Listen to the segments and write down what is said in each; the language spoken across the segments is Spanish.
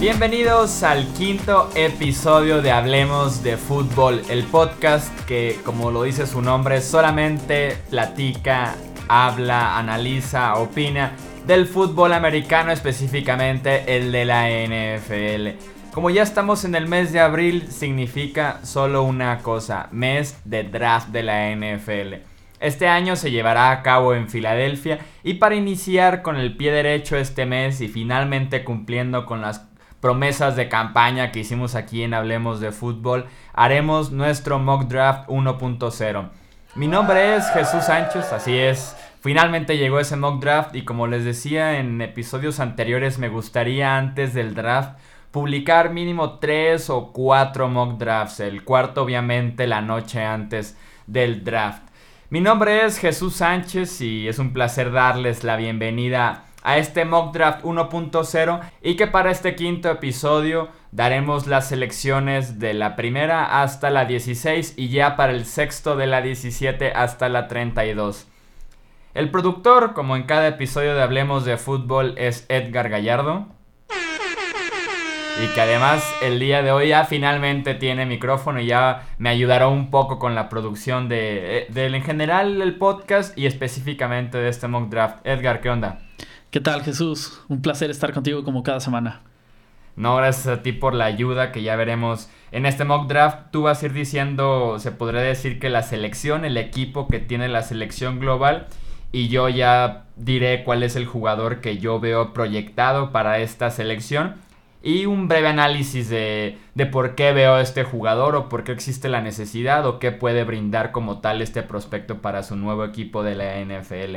Bienvenidos al quinto episodio de Hablemos de Fútbol, el podcast que, como lo dice su nombre, solamente platica, habla, analiza, opina del fútbol americano, específicamente el de la NFL. Como ya estamos en el mes de abril, significa solo una cosa, mes de draft de la NFL. Este año se llevará a cabo en Filadelfia y para iniciar con el pie derecho este mes y finalmente cumpliendo con las promesas de campaña que hicimos aquí en Hablemos de Fútbol, haremos nuestro mock draft 1.0. Mi nombre es Jesús Sánchez, así es. Finalmente llegó ese mock draft y como les decía en episodios anteriores me gustaría antes del draft publicar mínimo 3 o 4 mock drafts, el cuarto obviamente la noche antes del draft. Mi nombre es Jesús Sánchez y es un placer darles la bienvenida a este mock draft 1.0 y que para este quinto episodio daremos las selecciones de la primera hasta la 16 y ya para el sexto de la 17 hasta la 32. El productor, como en cada episodio de Hablemos de Fútbol, es Edgar Gallardo. Y que además el día de hoy ya finalmente tiene micrófono y ya me ayudará un poco con la producción de, de en general el podcast y específicamente de este mock draft. Edgar, ¿qué onda? ¿Qué tal Jesús? Un placer estar contigo como cada semana. No, gracias a ti por la ayuda que ya veremos en este mock draft. Tú vas a ir diciendo, se podría decir que la selección, el equipo que tiene la selección global y yo ya diré cuál es el jugador que yo veo proyectado para esta selección y un breve análisis de, de, por qué veo este jugador o por qué existe la necesidad o qué puede brindar como tal este prospecto para su nuevo equipo de la NFL.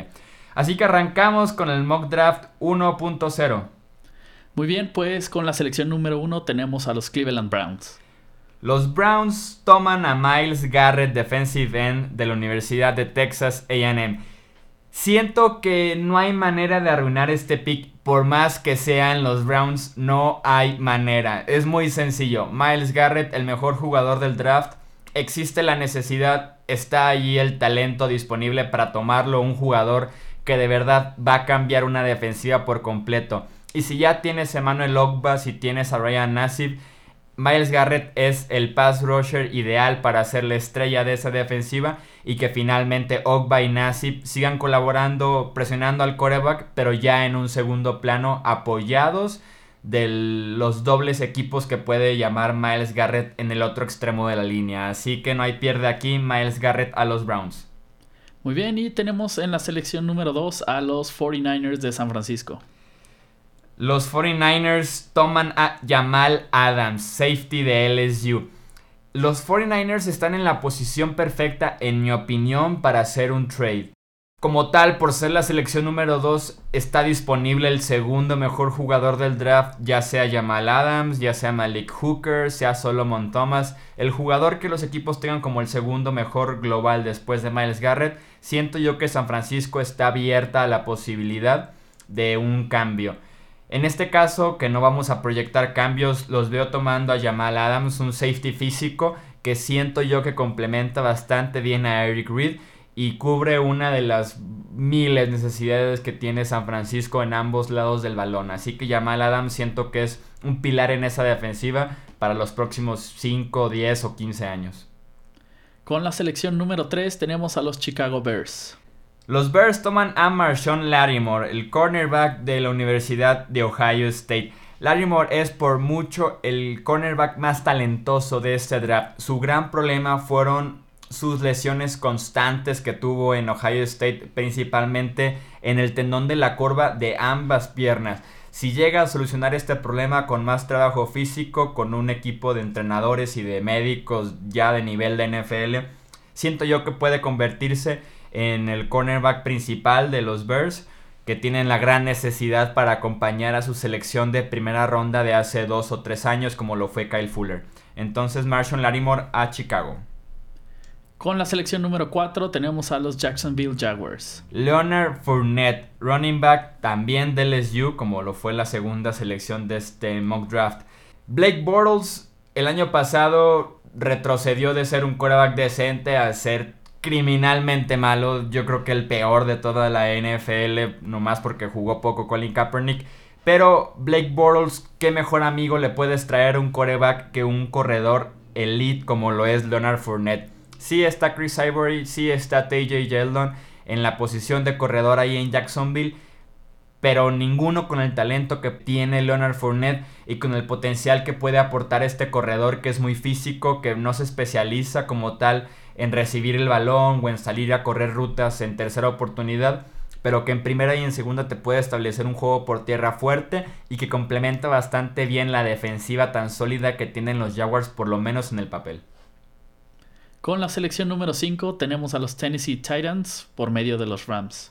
Así que arrancamos con el mock draft 1.0. Muy bien, pues con la selección número 1 tenemos a los Cleveland Browns. Los Browns toman a Miles Garrett, defensive end de la Universidad de Texas AM. Siento que no hay manera de arruinar este pick, por más que sean los Browns, no hay manera. Es muy sencillo. Miles Garrett, el mejor jugador del draft, existe la necesidad, está allí el talento disponible para tomarlo, un jugador que de verdad va a cambiar una defensiva por completo. Y si ya tienes a Emmanuel Ogba, si tienes a Ryan Nassib, Miles Garrett es el pass rusher ideal para ser la estrella de esa defensiva y que finalmente Ogba y Nassib sigan colaborando, presionando al coreback, pero ya en un segundo plano apoyados de los dobles equipos que puede llamar Miles Garrett en el otro extremo de la línea. Así que no hay pierde aquí, Miles Garrett a los Browns. Muy bien, y tenemos en la selección número 2 a los 49ers de San Francisco. Los 49ers toman a Jamal Adams, safety de LSU. Los 49ers están en la posición perfecta, en mi opinión, para hacer un trade. Como tal, por ser la selección número 2, está disponible el segundo mejor jugador del draft, ya sea Jamal Adams, ya sea Malik Hooker, sea Solomon Thomas. El jugador que los equipos tengan como el segundo mejor global después de Miles Garrett, siento yo que San Francisco está abierta a la posibilidad de un cambio. En este caso, que no vamos a proyectar cambios, los veo tomando a Jamal Adams, un safety físico que siento yo que complementa bastante bien a Eric Reed y cubre una de las miles necesidades que tiene San Francisco en ambos lados del balón. Así que Jamal Adams siento que es un pilar en esa defensiva para los próximos 5, 10 o 15 años. Con la selección número 3 tenemos a los Chicago Bears. Los Bears toman a Marshawn Lattimore, el cornerback de la Universidad de Ohio State. Lattimore es por mucho el cornerback más talentoso de este draft. Su gran problema fueron sus lesiones constantes que tuvo en Ohio State, principalmente en el tendón de la curva de ambas piernas. Si llega a solucionar este problema con más trabajo físico, con un equipo de entrenadores y de médicos ya de nivel de NFL, siento yo que puede convertirse en el cornerback principal de los Bears, que tienen la gran necesidad para acompañar a su selección de primera ronda de hace dos o tres años, como lo fue Kyle Fuller. Entonces, Marshall Larimore a Chicago. Con la selección número 4 tenemos a los Jacksonville Jaguars. Leonard Fournette, running back también de LSU, como lo fue la segunda selección de este mock draft. Blake Bortles el año pasado retrocedió de ser un quarterback decente a ser criminalmente malo. Yo creo que el peor de toda la NFL, nomás porque jugó poco Colin Kaepernick. Pero Blake Bortles, qué mejor amigo le puedes traer un coreback que un corredor elite como lo es Leonard Fournette. Sí está Chris Ivory, sí está TJ Yeldon en la posición de corredor ahí en Jacksonville, pero ninguno con el talento que tiene Leonard Fournette y con el potencial que puede aportar este corredor que es muy físico, que no se especializa como tal en recibir el balón o en salir a correr rutas en tercera oportunidad, pero que en primera y en segunda te puede establecer un juego por tierra fuerte y que complementa bastante bien la defensiva tan sólida que tienen los Jaguars por lo menos en el papel. Con la selección número 5 tenemos a los Tennessee Titans por medio de los Rams.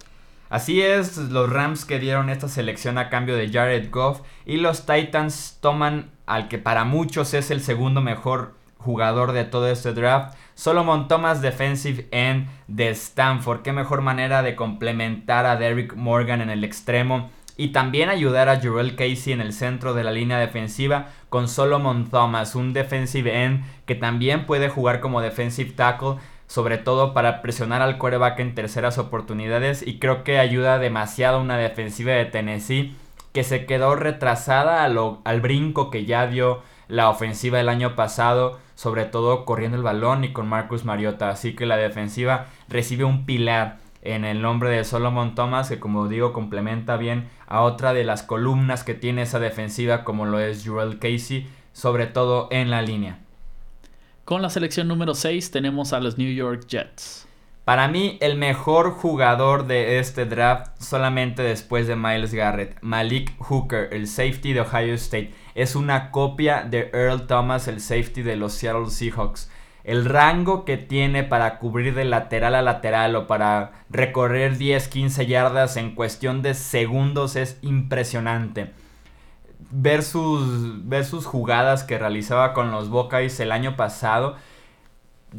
Así es, los Rams que dieron esta selección a cambio de Jared Goff y los Titans toman al que para muchos es el segundo mejor jugador de todo este draft, Solomon Thomas Defensive End de Stanford. Qué mejor manera de complementar a Derrick Morgan en el extremo y también ayudar a Jurel Casey en el centro de la línea defensiva con Solomon Thomas, un defensive end que también puede jugar como defensive tackle, sobre todo para presionar al quarterback en terceras oportunidades y creo que ayuda demasiado una defensiva de Tennessee que se quedó retrasada al brinco que ya dio la ofensiva el año pasado, sobre todo corriendo el balón y con Marcus Mariota. Así que la defensiva recibe un pilar en el nombre de Solomon Thomas, que como digo complementa bien a otra de las columnas que tiene esa defensiva, como lo es Jurel Casey, sobre todo en la línea. Con la selección número 6 tenemos a los New York Jets. Para mí, el mejor jugador de este draft, solamente después de Miles Garrett, Malik Hooker, el safety de Ohio State, es una copia de Earl Thomas, el safety de los Seattle Seahawks. El rango que tiene para cubrir de lateral a lateral o para recorrer 10-15 yardas en cuestión de segundos es impresionante. Ver sus, ver sus jugadas que realizaba con los Buckeyes el año pasado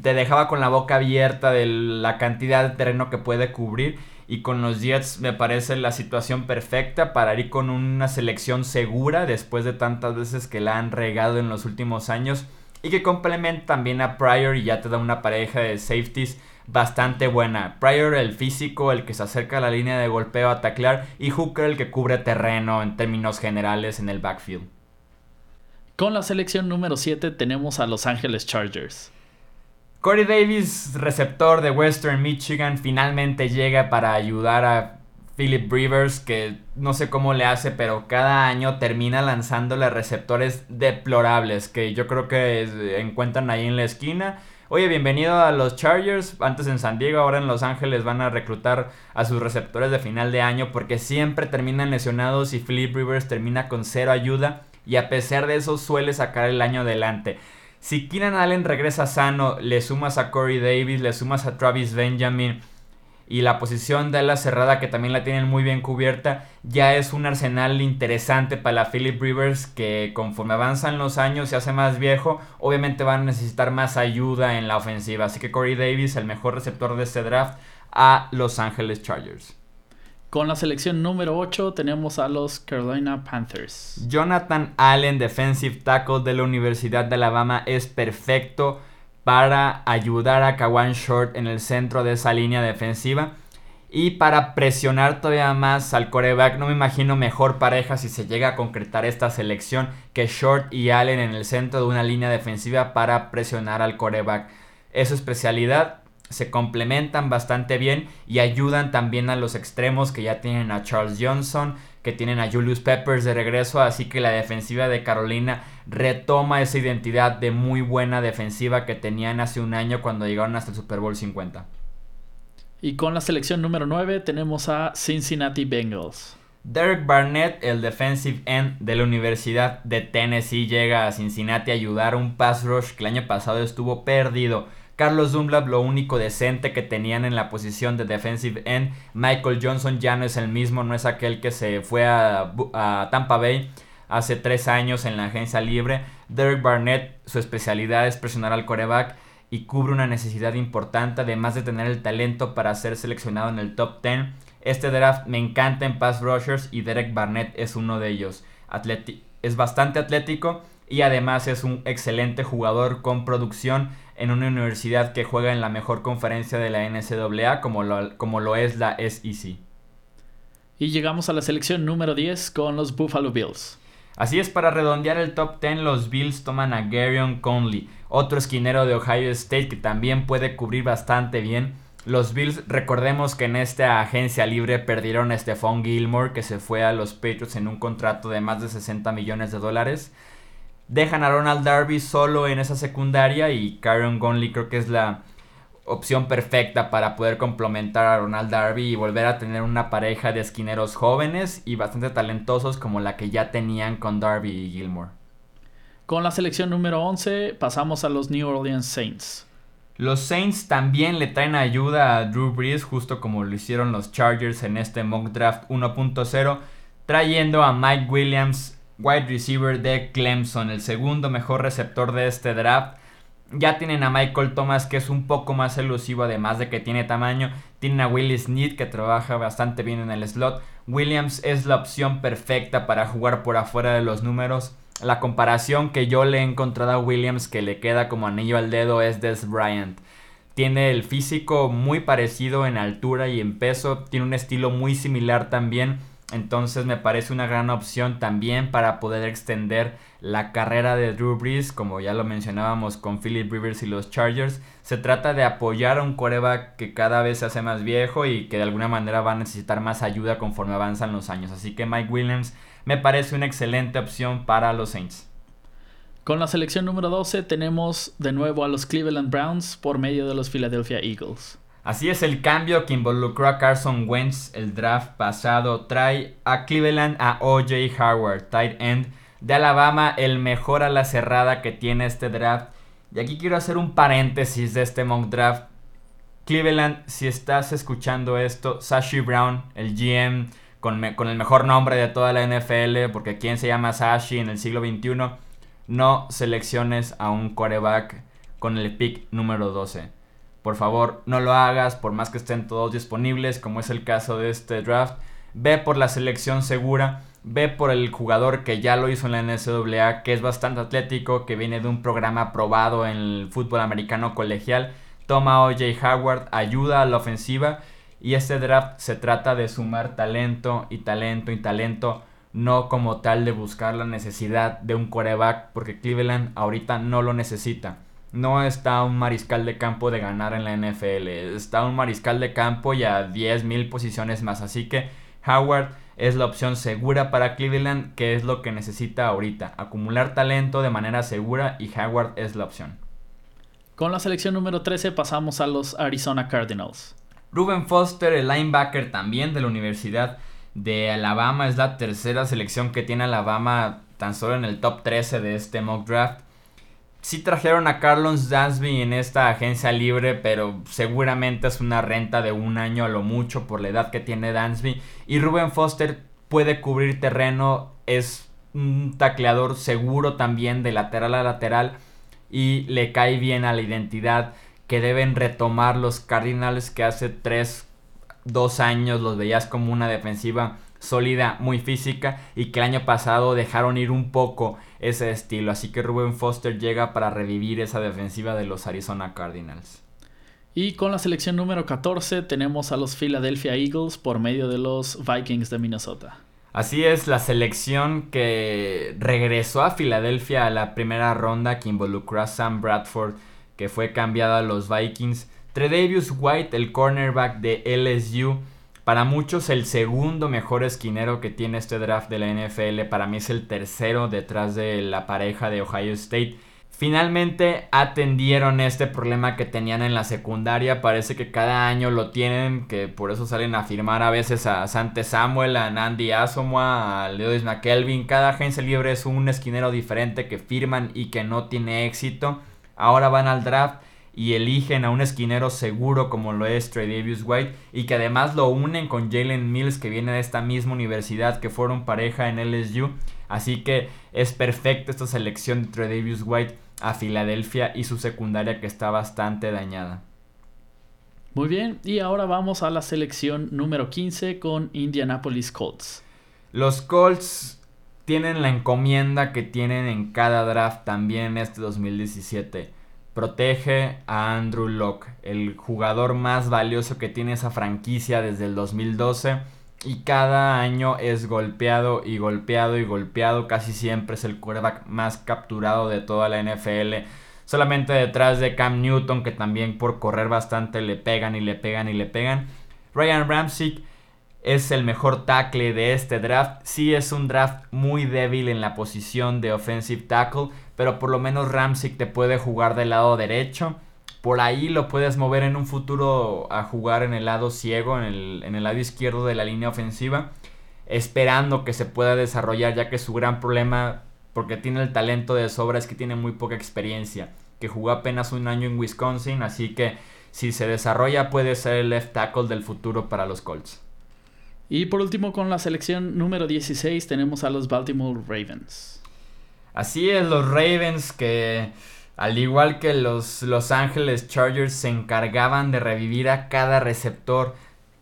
te dejaba con la boca abierta de la cantidad de terreno que puede cubrir. Y con los Jets me parece la situación perfecta para ir con una selección segura después de tantas veces que la han regado en los últimos años. Y que complementa también a Pryor y ya te da una pareja de safeties bastante buena. Pryor el físico, el que se acerca a la línea de golpeo a taclear. Y Hooker el que cubre terreno en términos generales en el backfield. Con la selección número 7 tenemos a Los Angeles Chargers. Corey Davis, receptor de Western Michigan, finalmente llega para ayudar a Philip Rivers, que no sé cómo le hace, pero cada año termina lanzándole receptores deplorables, que yo creo que encuentran ahí en la esquina. Oye, bienvenido a los Chargers, antes en San Diego, ahora en Los Ángeles van a reclutar a sus receptores de final de año porque siempre terminan lesionados y Philip Rivers termina con cero ayuda y a pesar de eso suele sacar el año adelante. Si Keenan Allen regresa sano, le sumas a Corey Davis, le sumas a Travis Benjamin y la posición de la cerrada que también la tienen muy bien cubierta, ya es un arsenal interesante para la Philip Rivers que conforme avanzan los años se hace más viejo, obviamente van a necesitar más ayuda en la ofensiva. Así que Corey Davis, el mejor receptor de este draft, a Los Angeles Chargers. Con la selección número 8 tenemos a los Carolina Panthers. Jonathan Allen, defensive tackle de la Universidad de Alabama, es perfecto para ayudar a Kawan Short en el centro de esa línea defensiva. Y para presionar todavía más al coreback, no me imagino mejor pareja si se llega a concretar esta selección que Short y Allen en el centro de una línea defensiva para presionar al coreback. Es su especialidad se complementan bastante bien y ayudan también a los extremos que ya tienen a Charles Johnson, que tienen a Julius Peppers de regreso, así que la defensiva de Carolina retoma esa identidad de muy buena defensiva que tenían hace un año cuando llegaron hasta el Super Bowl 50. Y con la selección número 9 tenemos a Cincinnati Bengals. Derek Barnett, el defensive end de la Universidad de Tennessee, llega a Cincinnati a ayudar a un pass rush que el año pasado estuvo perdido Carlos Dunlap lo único decente que tenían en la posición de defensive end. Michael Johnson ya no es el mismo, no es aquel que se fue a, Tampa Bay hace tres años en la agencia libre. Derek Barnett, su especialidad es presionar al coreback y cubre una necesidad importante, además de tener el talento para ser seleccionado en el top 10. Este draft me encanta en pass rushers y Derek Barnett es uno de ellos. es bastante atlético, y además es un excelente jugador con producción en una universidad que juega en la mejor conferencia de la NCAA como lo, como lo es la SEC. Y llegamos a la selección número 10 con los Buffalo Bills. Así es, para redondear el top 10, los Bills toman a Garyon Conley, otro esquinero de Ohio State que también puede cubrir bastante bien. Los Bills, recordemos que en esta agencia libre perdieron a Stephon Gilmore, que se fue a los Patriots en un contrato de más de 60 millones de dólares. Dejan a Ronald Darby solo en esa secundaria y Karen Conley creo que es la opción perfecta para poder complementar a Ronald Darby y volver a tener una pareja de esquineros jóvenes y bastante talentosos como la que ya tenían con Darby y Gilmore. Con la selección número 11 pasamos a los New Orleans Saints. Los Saints también le traen ayuda a Drew Brees, justo como lo hicieron los Chargers en este mock draft 1.0, trayendo a Mike Williams, wide receiver de Clemson, el segundo mejor receptor de este draft ya tienen a Michael Thomas que es un poco más elusivo además de que tiene tamaño. Tienen a Willis Snead que trabaja bastante bien en el slot. Williams es la opción perfecta para jugar por afuera de los números. La comparación que yo le he encontrado a Williams que le queda como anillo al dedo es Des Bryant. Tiene el físico muy parecido en altura y en peso. Tiene un estilo muy similar también entonces me parece una gran opción también para poder extender la carrera de Drew Brees, como ya lo mencionábamos con Philip Rivers y los Chargers. Se trata de apoyar a un coreback que cada vez se hace más viejo y que de alguna manera va a necesitar más ayuda conforme avanzan los años. Así que Mike Williams me parece una excelente opción para los Saints. Con la selección número 12 tenemos de nuevo a los Cleveland Browns por medio de los Philadelphia Eagles. Así es el cambio que involucró a Carson Wentz el draft pasado. Trae a Cleveland a OJ Howard, tight end de Alabama, el mejor a la cerrada que tiene este draft. Y aquí quiero hacer un paréntesis de este mock draft. Cleveland, si estás escuchando esto, Sashi Brown, el GM con, con, el mejor nombre de toda la NFL, porque quien se llama Sashi en el siglo XXI, no selecciones a un quarterback con el pick número 12. Por favor, no lo hagas, por más que estén todos disponibles, como es el caso de este draft. Ve por la selección segura, ve por el jugador que ya lo hizo en la NCAA, que es bastante atlético, que viene de un programa aprobado en el fútbol americano colegial. Toma a OJ Howard, ayuda a la ofensiva y este draft se trata de sumar talento y talento y talento, no como tal de buscar la necesidad de un coreback, porque Cleveland ahorita no lo necesita no está un mariscal de campo de ganar en la NFL. Está un mariscal de campo y a 10.000 posiciones más. Así que Howard es la opción segura para Cleveland, que es lo que necesita ahorita. Acumular talento de manera segura y Howard es la opción. Con la selección número 13 pasamos a los Arizona Cardinals. Ruben Foster, el linebacker también de la Universidad de Alabama, es la tercera selección que tiene Alabama tan solo en el top 13 de este mock draft. Sí trajeron a Carlos Dansby en esta agencia libre, pero seguramente es una renta de un año a lo mucho por la edad que tiene Dansby. Y Ruben Foster puede cubrir terreno, es un tacleador seguro también de lateral a lateral y le cae bien a la identidad que deben retomar los Cardinals que hace 3, 2 años los veías como una defensiva sólida, muy física y que el año pasado dejaron ir un poco ese estilo. Así que Ruben Foster llega para revivir esa defensiva de los Arizona Cardinals. Y con la selección número 14 tenemos a los Philadelphia Eagles por medio de los Vikings de Minnesota. Así es, la selección que regresó a Filadelfia a la primera ronda que involucró a Sam Bradford, que fue cambiado a los Vikings. Tredavious White, el cornerback de LSU, para muchos el segundo mejor esquinero que tiene este draft de la NFL, para mí es el tercero detrás de la pareja de Ohio State. Finalmente atendieron este problema que tenían en la secundaria. Parece que cada año lo tienen, que por eso salen a firmar a veces a Sante Samuel, a Nandi Asamoah, a Lewis McKelvin. Cada agencia libre es un esquinero diferente que firman y que no tiene éxito. Ahora van al draft y eligen a un esquinero seguro como lo es Davis White y que además lo unen con Jalen Mills que viene de esta misma universidad que fueron pareja en LSU. Así que es perfecta esta selección de Davis White a Filadelfia y su secundaria que está bastante dañada. Muy bien, y ahora vamos a la selección número 15 con Indianapolis Colts. Los Colts tienen la encomienda que tienen en cada draft también en este 2017. Protege a Andrew Locke, el jugador más valioso que tiene esa franquicia desde el 2012 y cada año es golpeado y golpeado y golpeado. Casi siempre es el quarterback más capturado de toda la NFL. Solamente detrás de Cam Newton, que también por correr bastante le pegan y le pegan y le pegan. Ryan Ramsey es el mejor tackle de este draft. Sí es un draft muy débil en la posición de offensive tackle, pero por lo menos Ramsey te puede jugar del lado derecho por ahí lo puedes mover en un futuro a jugar en el lado ciego, en el, lado izquierdo de la línea ofensiva, esperando que se pueda desarrollar, ya que su gran problema, porque tiene el talento de sobra, es que tiene muy poca experiencia, que jugó apenas un año en Wisconsin, así que si se desarrolla puede ser el left tackle del futuro para los Colts. Y por último, con la selección número 16 tenemos a los Baltimore Ravens. Así es, los Ravens que al igual que los Los Angeles Chargers se encargaban de revivir a cada receptor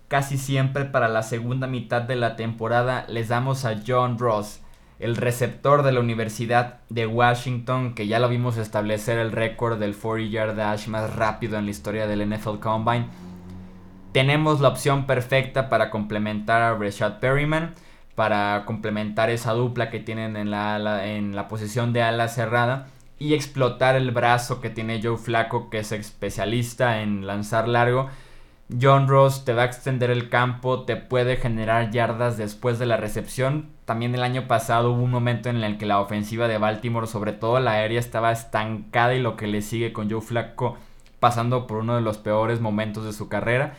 casi siempre para la segunda mitad de la temporada, les damos a John Ross, el receptor de la Universidad de Washington, que ya lo vimos establecer el récord del 40 yard dash más rápido en la historia del NFL Combine. Tenemos la opción perfecta para complementar a Rashad Perryman, para complementar esa dupla que tienen en la, en la posición de ala cerrada y explotar el brazo que tiene Joe Flaco, que es especialista en lanzar largo. John Ross te va a extender el campo, te puede generar yardas después de la recepción. También el año pasado hubo un momento en el que la ofensiva de Baltimore, sobre todo la aérea, estaba estancada y lo que le sigue con Joe Flaco pasando por uno de los peores momentos de su carrera.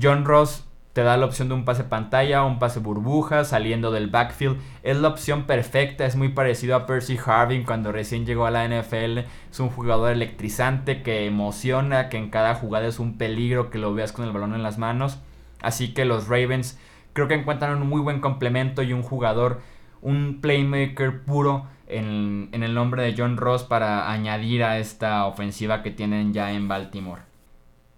John Ross te da la opción de un pase pantalla, un pase burbuja, saliendo del backfield. Es la opción perfecta, es muy parecido a Percy Harvin cuando recién llegó a la NFL. Es un jugador electrizante que emociona, que en cada jugada es un peligro que lo veas con el balón en las manos. Así que los Ravens creo que encuentran un muy buen complemento y un jugador, un playmaker puro en, en el nombre de John Ross para añadir a esta ofensiva que tienen ya en Baltimore.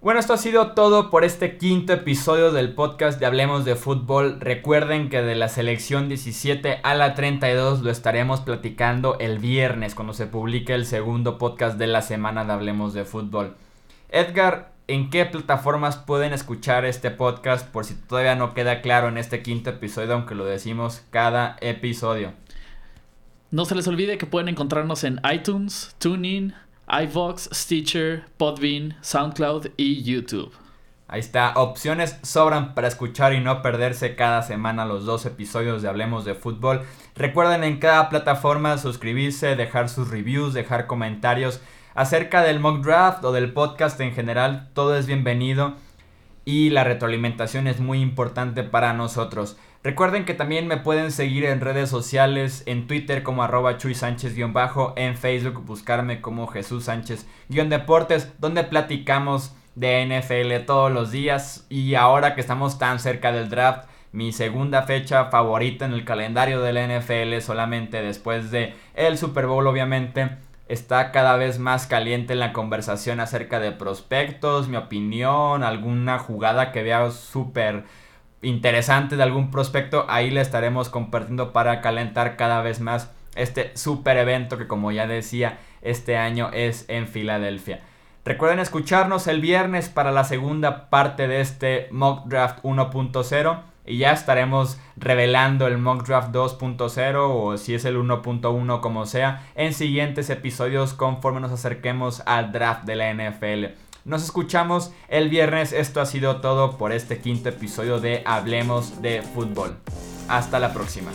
Bueno, esto ha sido todo por este quinto episodio del podcast de Hablemos de Fútbol. Recuerden que de la selección 17 a la 32 lo estaremos platicando el viernes cuando se publique el segundo podcast de la semana de Hablemos de Fútbol. Edgar, ¿en qué plataformas pueden escuchar este podcast por si todavía no queda claro en este quinto episodio, aunque lo decimos cada episodio? No se les olvide que pueden encontrarnos en iTunes, TuneIn, iVox, Stitcher, Podbean, SoundCloud y YouTube. Ahí está, opciones sobran para escuchar y no perderse cada semana los dos episodios de Hablemos de Fútbol. Recuerden en cada plataforma suscribirse, dejar sus reviews, dejar comentarios acerca del mock draft o del podcast en general. Todo es bienvenido y la retroalimentación es muy importante para nosotros. Recuerden que también me pueden seguir en redes sociales, en Twitter como arroba Chuy Sánchez-bajo, en Facebook buscarme como Jesús Sánchez-deportes, donde platicamos de NFL todos los días. Y ahora que estamos tan cerca del draft, mi segunda fecha favorita en el calendario del NFL solamente después de el Super Bowl obviamente está cada vez más caliente la conversación acerca de prospectos, mi opinión, alguna jugada que vea súper interesante de algún prospecto, ahí le estaremos compartiendo para calentar cada vez más este super evento que como ya decía, este año es en Filadelfia. Recuerden escucharnos el viernes para la segunda parte de este Mock Draft 1.0 y ya estaremos revelando el Mock Draft 2.0 o si es el 1.1 como sea en siguientes episodios conforme nos acerquemos al draft de la NFL. Nos escuchamos el viernes. Esto ha sido todo por este quinto episodio de Hablemos de Fútbol. Hasta la próxima.